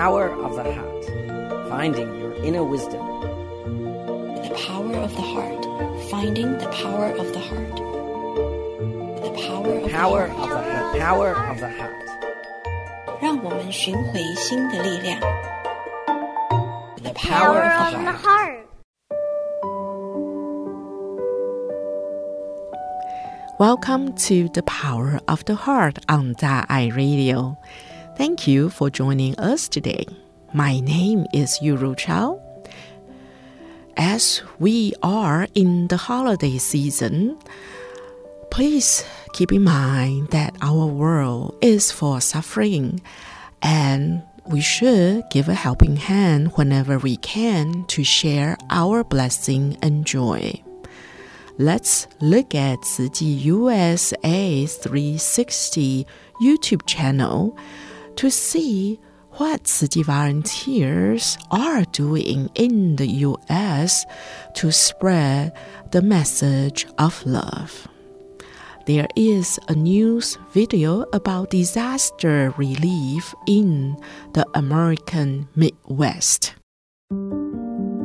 power of the heart, finding your inner wisdom. The power of the heart, finding the power of the heart. The power of power the heart. Of the, the power of the heart. The power of the heart. Welcome to the Power of the Heart on Da Ai Radio. Thank you for joining us today. My name is Yuru Chao. As we are in the holiday season, please keep in mind that our world is for suffering and we should give a helping hand whenever we can to share our blessing and joy. Let's look at Tzu Chi USA 360 YouTube channel to see what Tzu Chi volunteers are doing in the US to spread the message of love. There is a news video about disaster relief in the American Midwest.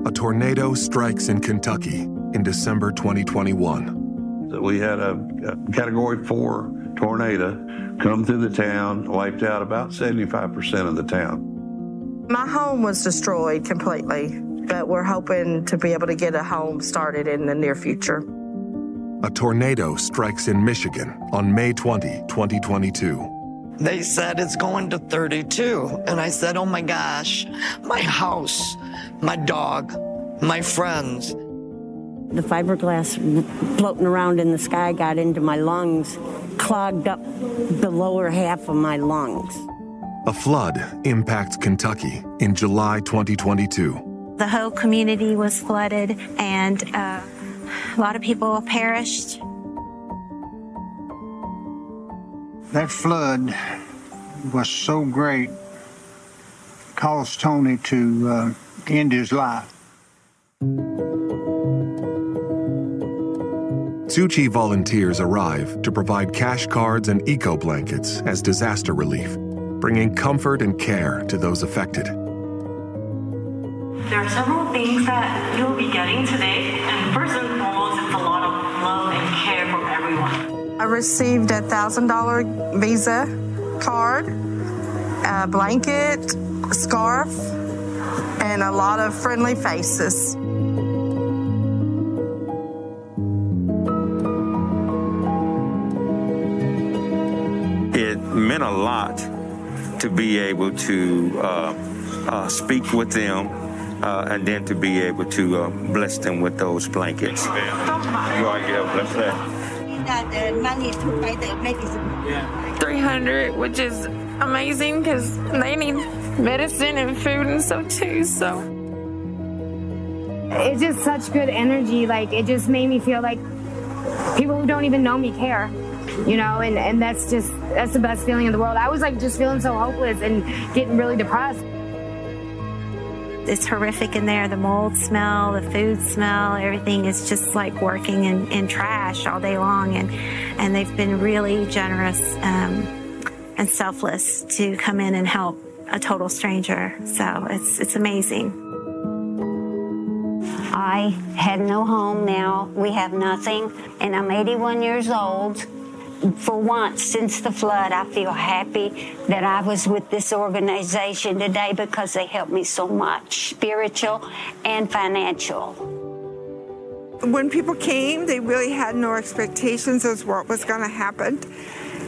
A tornado strikes in Kentucky in December 2021. We had a, a category four tornado come through the town, wiped out about 75% of the town. My home was destroyed completely, but we're hoping to be able to get a home started in the near future. A tornado strikes in Michigan on May 20, 2022. They said it's going to 32. And I said, oh my gosh, my house, my dog, my friends. The fiberglass floating around in the sky got into my lungs, clogged up the lower half of my lungs. A flood impacts Kentucky in July 2022. The whole community was flooded, and uh, a lot of people perished. That flood was so great, caused Tony to uh, end his life. Tzuchi volunteers arrive to provide cash cards and eco blankets as disaster relief, bringing comfort and care to those affected. There are several things that you'll be getting today, and first and foremost, it's a lot of love and care from everyone. I received a thousand dollar Visa card, a blanket, a scarf, and a lot of friendly faces. Meant a lot to be able to uh, uh, speak with them uh, and then to be able to uh, bless them with those blankets. You are, yeah, bless that. got the money to buy the medicine. 300 which is amazing because they need medicine and food and stuff too so it's just such good energy like it just made me feel like people who don't even know me care you know and, and that's just that's the best feeling in the world i was like just feeling so hopeless and getting really depressed It's horrific in there. The mold smell, the food smell, everything is just like working in, in trash all day long. And, and they've been really generous um, and selfless to come in and help a total stranger. So it's, it's amazing. I had no home now. We have nothing. And I'm 81 years old. For once since the flood, I feel happy that I was with this organization today because they helped me so much, spiritual and financial. When people came, they really had no expectations as what was going to happen.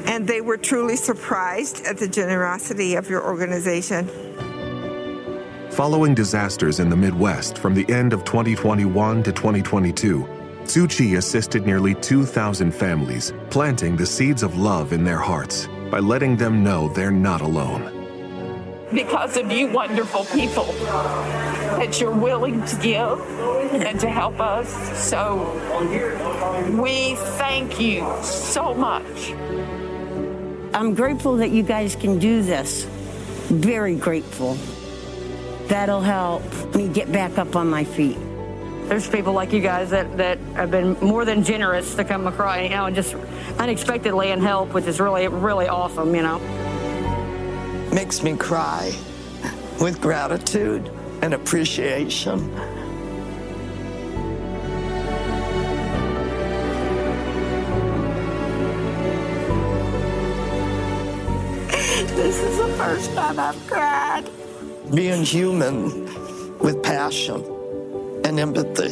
And they were truly surprised at the generosity of your organization. Following disasters in the Midwest from the end of 2021 to 2022, Tzuchi assisted nearly 2,000 families, planting the seeds of love in their hearts by letting them know they're not alone. because of you wonderful people that you're willing to give and to help us. So we thank you so much. I'm grateful that you guys can do this. Very grateful. That'll help me get back up on my feet. There's people like you guys that, that have been more than generous to come across, you know, and just unexpectedly and help, which is really, really awesome, you know. Makes me cry with gratitude and appreciation. This is the first time I've cried. Being human with passion and empathy.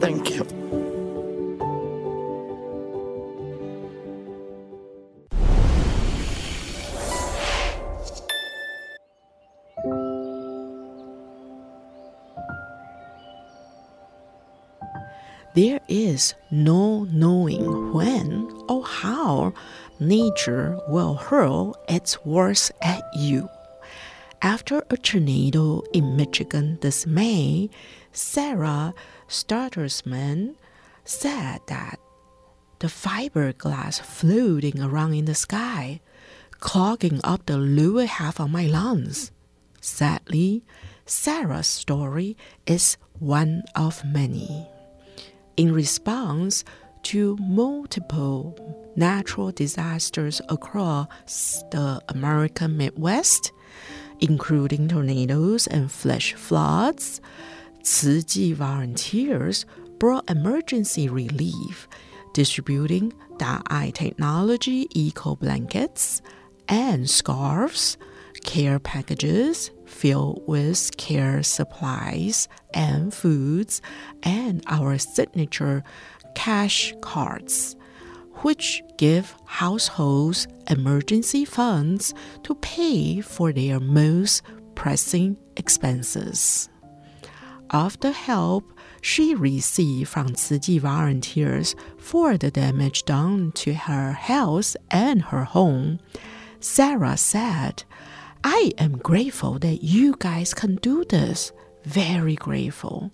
Thank you. There is no knowing when or how nature will hurl its worst at you. After a tornado in Michigan this May, Sarah Stuttersman said that the fiberglass floating around in the sky, clogging up the lower half of my lungs. Sadly, Sarah's story is one of many. In response to multiple natural disasters across the American Midwest, including tornadoes and flash floods, Tzu volunteers brought emergency relief, distributing Da'ai technology eco blankets and scarves, care packages filled with care supplies and foods, and our signature cash cards, which give households emergency funds to pay for their most pressing expenses. Of the help she received from Chi volunteers for the damage done to her house and her home, Sarah said, I am grateful that you guys can do this. Very grateful.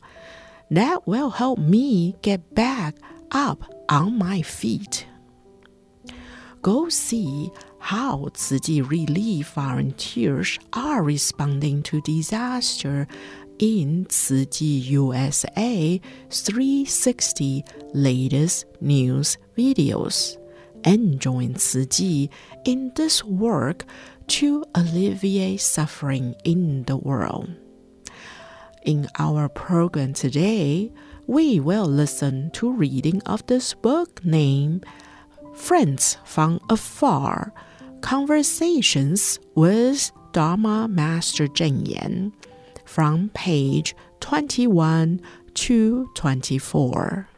That will help me get back up on my feet. Go see how Tzu relief volunteers are responding to disaster in Tzu USA 360 latest news videos and join Tzu in this work to alleviate suffering in the world. In our program today, we will listen to reading of this book named Friends from Afar Conversations with Dharma Master Cheng Yen from page 21 to 24.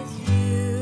With you.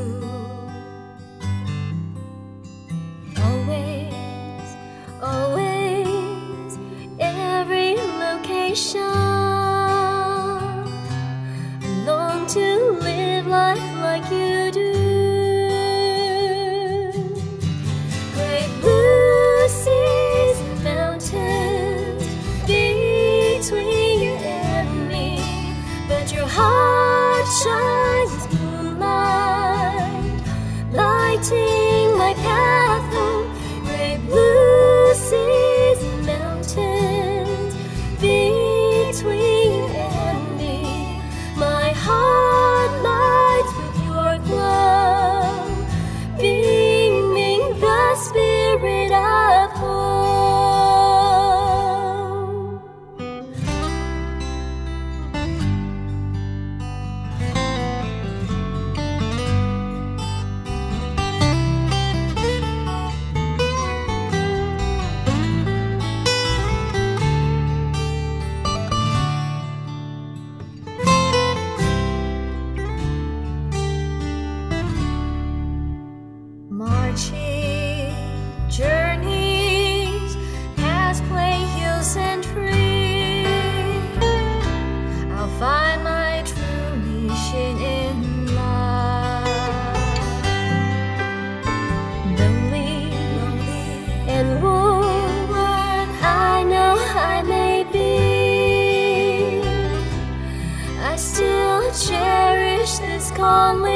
I still cherish this calling.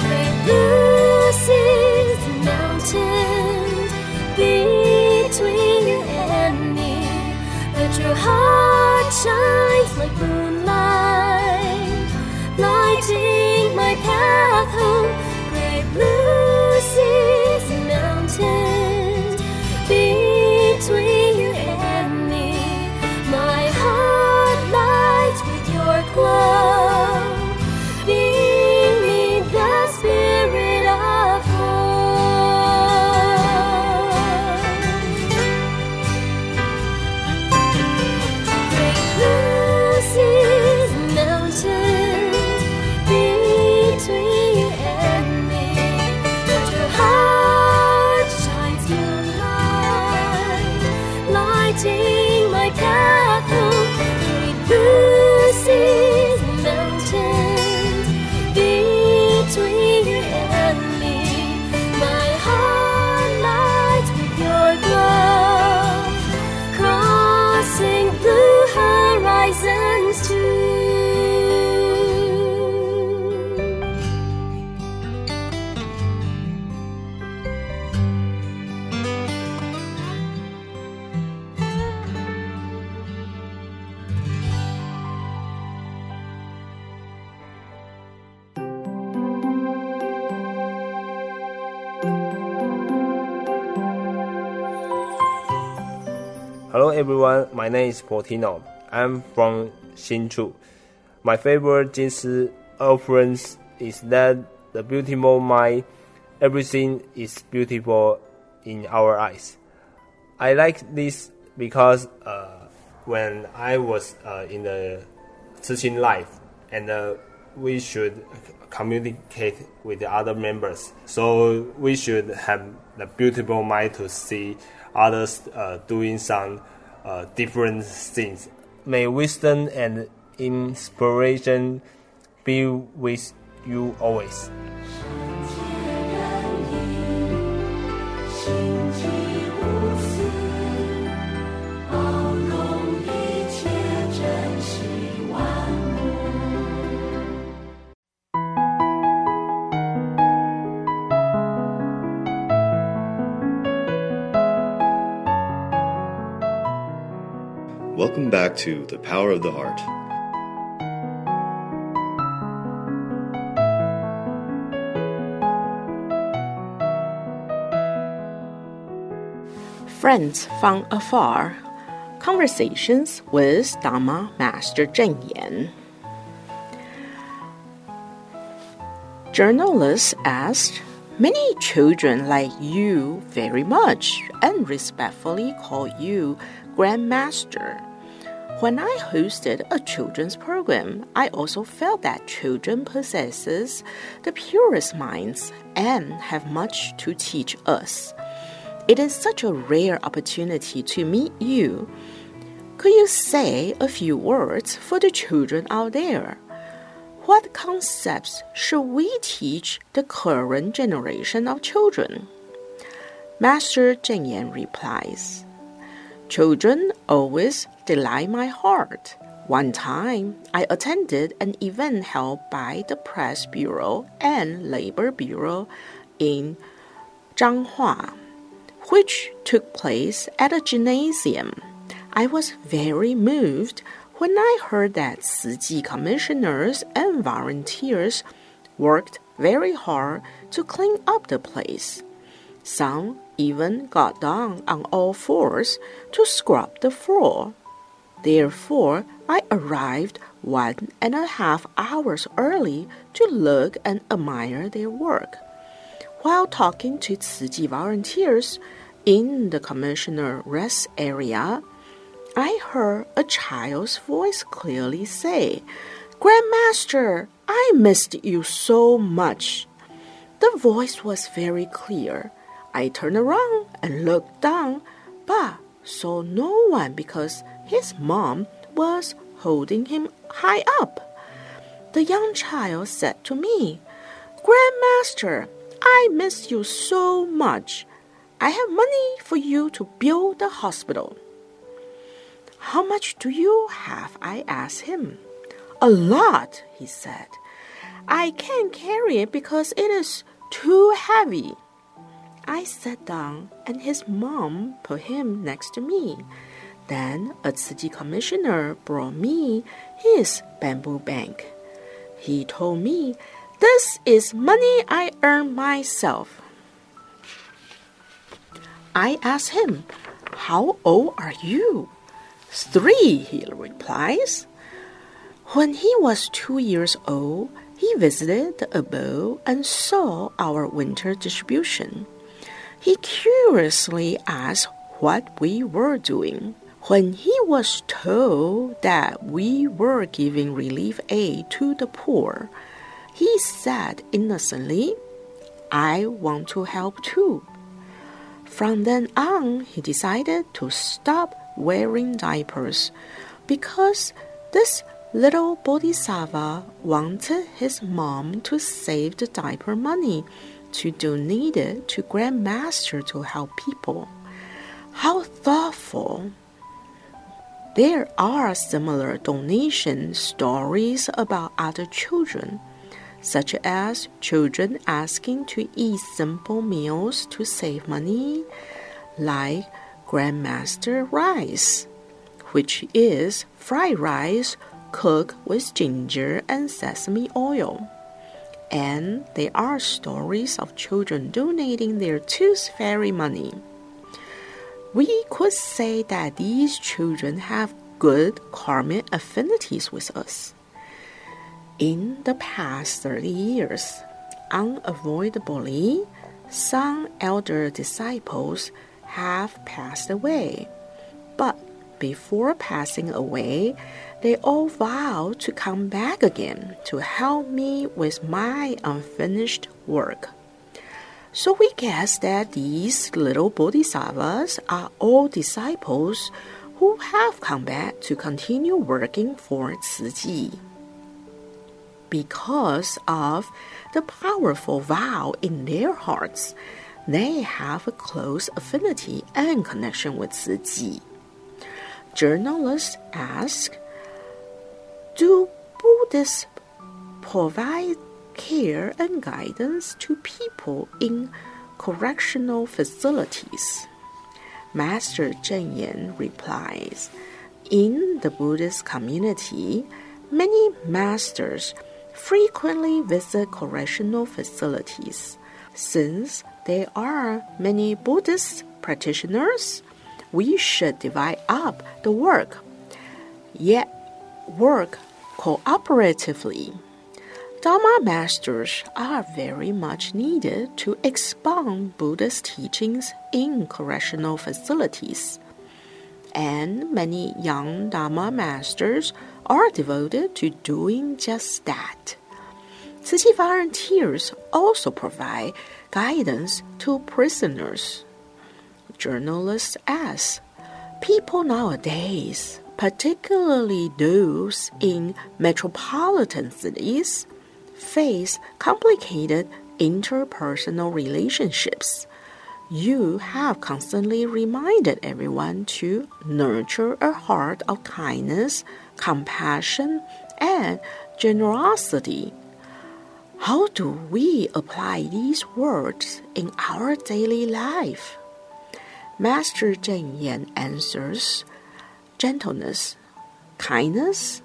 St. Lucy's mountains between you and me. but your heart shines like. Hello everyone, my name is Portino. I'm from Hsinchu. My favorite Jing Si reference is that the beautiful mind, everything is beautiful in our eyes. I like this because uh, when I was uh, in the teaching life and uh, we should communicate with the other members. So we should have the beautiful mind to see others uh, doing some uh, different things. May wisdom and inspiration be with you always. Back to The Power of the Heart. Friends from afar. Conversations with Dharma Master Cheng Yen. Journalists asked, Many children like you very much and respectfully call you Grandmaster. When I hosted a children's program, I also felt that children possesses the purest minds and have much to teach us. It is such a rare opportunity to meet you. Could you say a few words for the children out there? What concepts should we teach the current generation of children? Master Cheng Yen replies, Children always delight my heart. One time, I attended an event held by the Press Bureau and Labor Bureau in Changhua, which took place at a gymnasium. I was very moved when I heard that Tzu commissioners and volunteers worked very hard to clean up the place. Some even got down on all fours to scrub the floor. Therefore, I arrived one and a half hours early to look and admire their work. While talking to Tzu volunteers in the commissioner rest area, I heard a child's voice clearly say, Grandmaster, I missed you so much. The voice was very clear. I turned around and looked down, but saw no one because his mom was holding him high up. The young child said to me, Grandmaster, I miss you so much. I have money for you to build the hospital. How much do you have? I asked him. A lot, he said. I can't carry it because it is too heavy. I sat down and his mom put him next to me. Then a city commissioner brought me his bamboo bank. He told me, This is money I earned myself. I asked him, How old are you? Three, he replies. When he was two years old, he visited the abode and saw our winter distribution. He curiously asked what we were doing. When he was told that we were giving relief aid to the poor, he said innocently, I want to help too. From then on, he decided to stop wearing diapers because this little bodhisattva wanted his mom to save the diaper money to donate it to Grandmaster to help people. How thoughtful! There are similar donation stories about other children such as children asking to eat simple meals to save money, like Grandmaster rice, which is fried rice cooked with ginger and sesame oil. And there are stories of children donating their tooth fairy money. We could say that these children have good karmic affinities with us. In the past 30 years, unavoidably, some elder disciples have passed away. But before passing away, they all vowed to come back again to help me with my unfinished work. So we guess that these little bodhisattvas are all disciples who have come back to continue working for Chi because of the powerful vow in their hearts, they have a close affinity and connection with Chi. Journalists ask Do Buddhists provide care and guidance to people in correctional facilities? Master Cheng Yen replies In the Buddhist community, many masters frequently visit correctional facilities. Since there are many Buddhist practitioners, we should divide up the work, yet work cooperatively. Dharma masters are very much needed to expound Buddhist teachings in correctional facilities. And many young Dharma masters are devoted to doing just that. Chi volunteers also provide guidance to prisoners. Journalists ask people nowadays, particularly those in metropolitan cities, face complicated interpersonal relationships. You have constantly reminded everyone to nurture a heart of kindness compassion, and generosity. How do we apply these words in our daily life? Master Cheng Yen answers gentleness, kindness,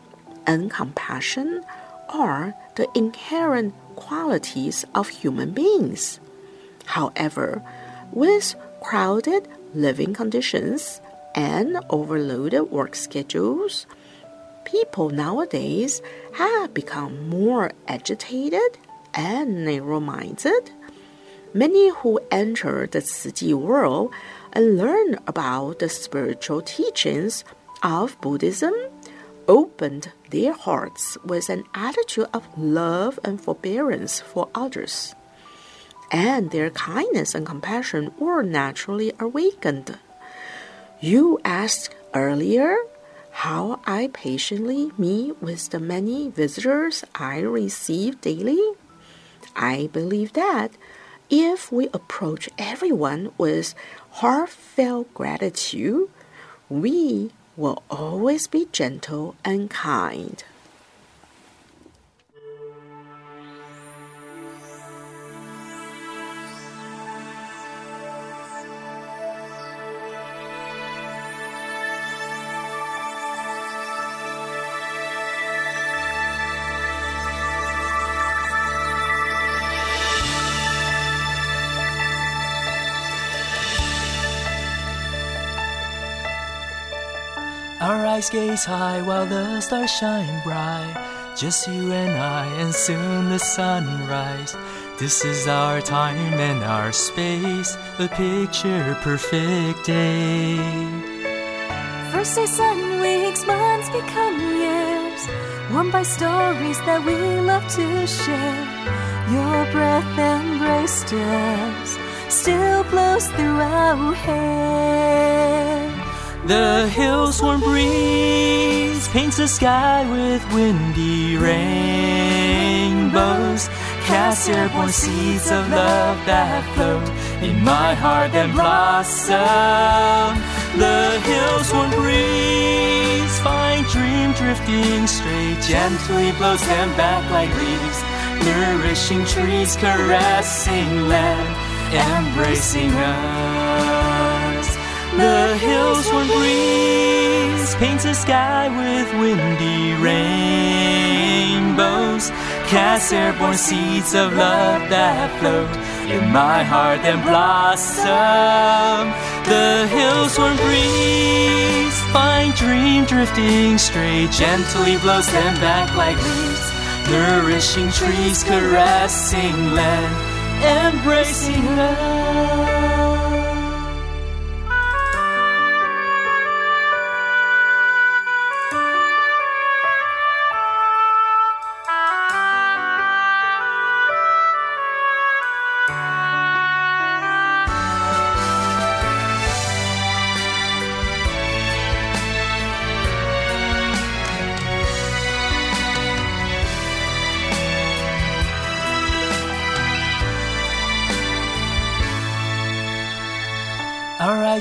and compassion are the inherent qualities of human beings. However, with crowded living conditions and overloaded work schedules, people nowadays have become more agitated and narrow minded. Many who enter the Chi world and learn about the spiritual teachings of Buddhism opened their hearts with an attitude of love and forbearance for others. And their kindness and compassion were naturally awakened. You asked earlier how I patiently meet with the many visitors I receive daily? I believe that if we approach everyone with heartfelt gratitude, we will always be gentle and kind. Gaze high while the stars shine bright. Just you and I, and soon the sunrise. This is our time and our space, a picture perfect day. First day, sun, weeks, months become years, warmed by stories that we love to share. Your breath embraced us, still blows through our hair. The hills warm breeze paints the sky with windy rainbows. Cast airborne seeds of love that float in my heart and blossom. The hills warm breeze find dream drifting straight, gently blows them back like leaves. Nourishing trees caressing land, embracing us. The hills warm breeze paints the sky with windy rainbows. Cast airborne seeds of love that float in my heart and blossom. The hills warm breeze find dream drifting straight, gently blows them back like leaves. Nourishing trees caressing land, embracing us.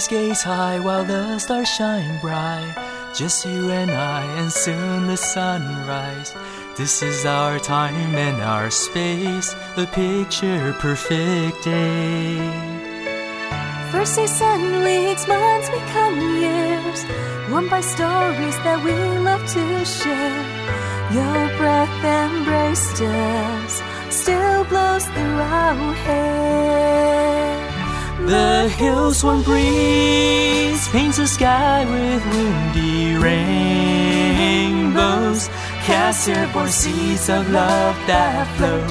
Gaze high while the stars shine bright. Just you and I, and soon the sunrise. This is our time and our space, a picture perfect day. First say sun, weeks, months become years, warmed by stories that we love to share. Your breath embraced us, still blows through our hair. The hills warm breeze paints the sky with windy rainbows. Cast airborne seeds of love that flow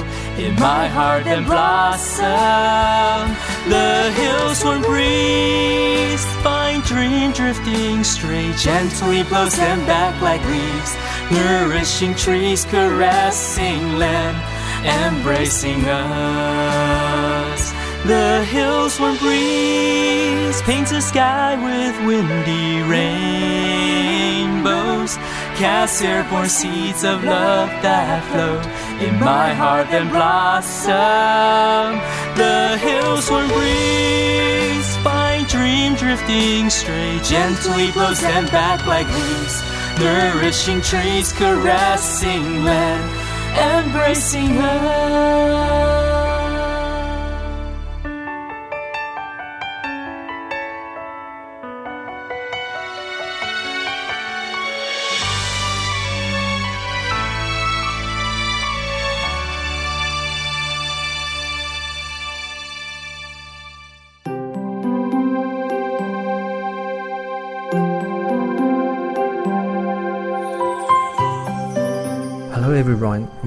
in my heart and blossom. The hills warm breeze find dream drifting straight, gently blows them back like leaves. Nourishing trees caressing land, embracing us. The hills warm breeze paints the sky with windy rainbows. Cast airborne seeds of love that float in my heart and blossom. The hills warm breeze find dream drifting straight, gently blows them back like leaves. Nourishing trees caressing land, embracing us.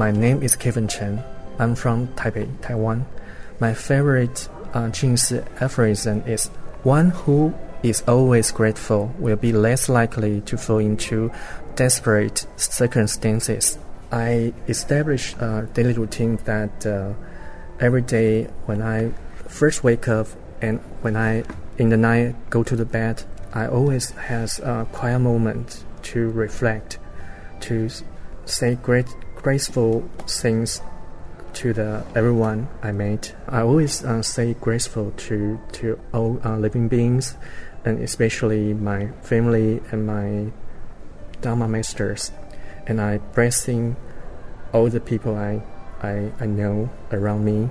My name is Kevin Chen. I'm from Taipei, Taiwan. My favorite uh, Jing Si aphorism is one who is always grateful will be less likely to fall into desperate circumstances. I establish a daily routine that uh, every day when I first wake up and when I in the night go to the bed, I always has a quiet moment to reflect, to say great graceful things to the everyone I meet. I always uh, say graceful to to all uh, living beings, and especially my family and my Dharma masters. And I blessing all the people I, I I know around me.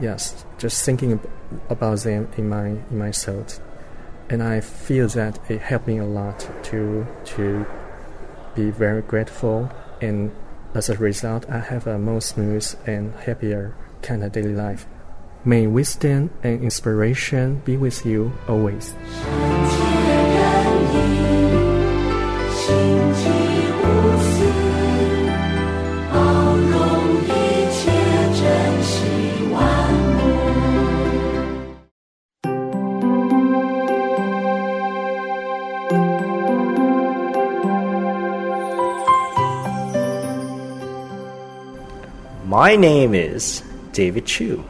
Yes, just thinking about them in my in my soul, and I feel that it helped me a lot to to be very grateful and as a result, I have a more smooth and happier kind of daily life. May wisdom and inspiration be with you always. My name is David Chu.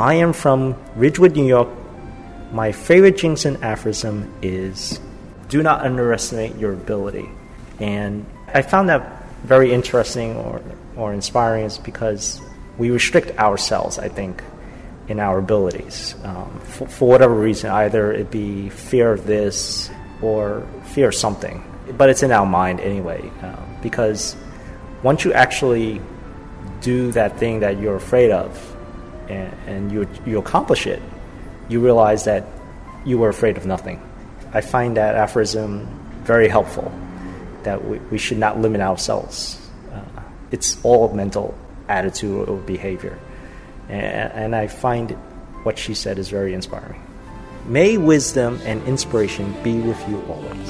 I am from Ridgewood, New York. My favorite Jing Si aphorism is do not underestimate your ability. And I found that very interesting or, or inspiring is because we restrict ourselves, I think, in our abilities um, for, for, whatever reason, either it be fear of this or fear of something. But it's in our mind anyway, uh, because once you actually do that thing that you're afraid of and, and you, you accomplish it, you realize that you were afraid of nothing. I find that aphorism very helpful, that we, we should not limit ourselves. Uh, it's all mental attitude or behavior. And, and I find what she said is very inspiring. May wisdom and inspiration be with you always.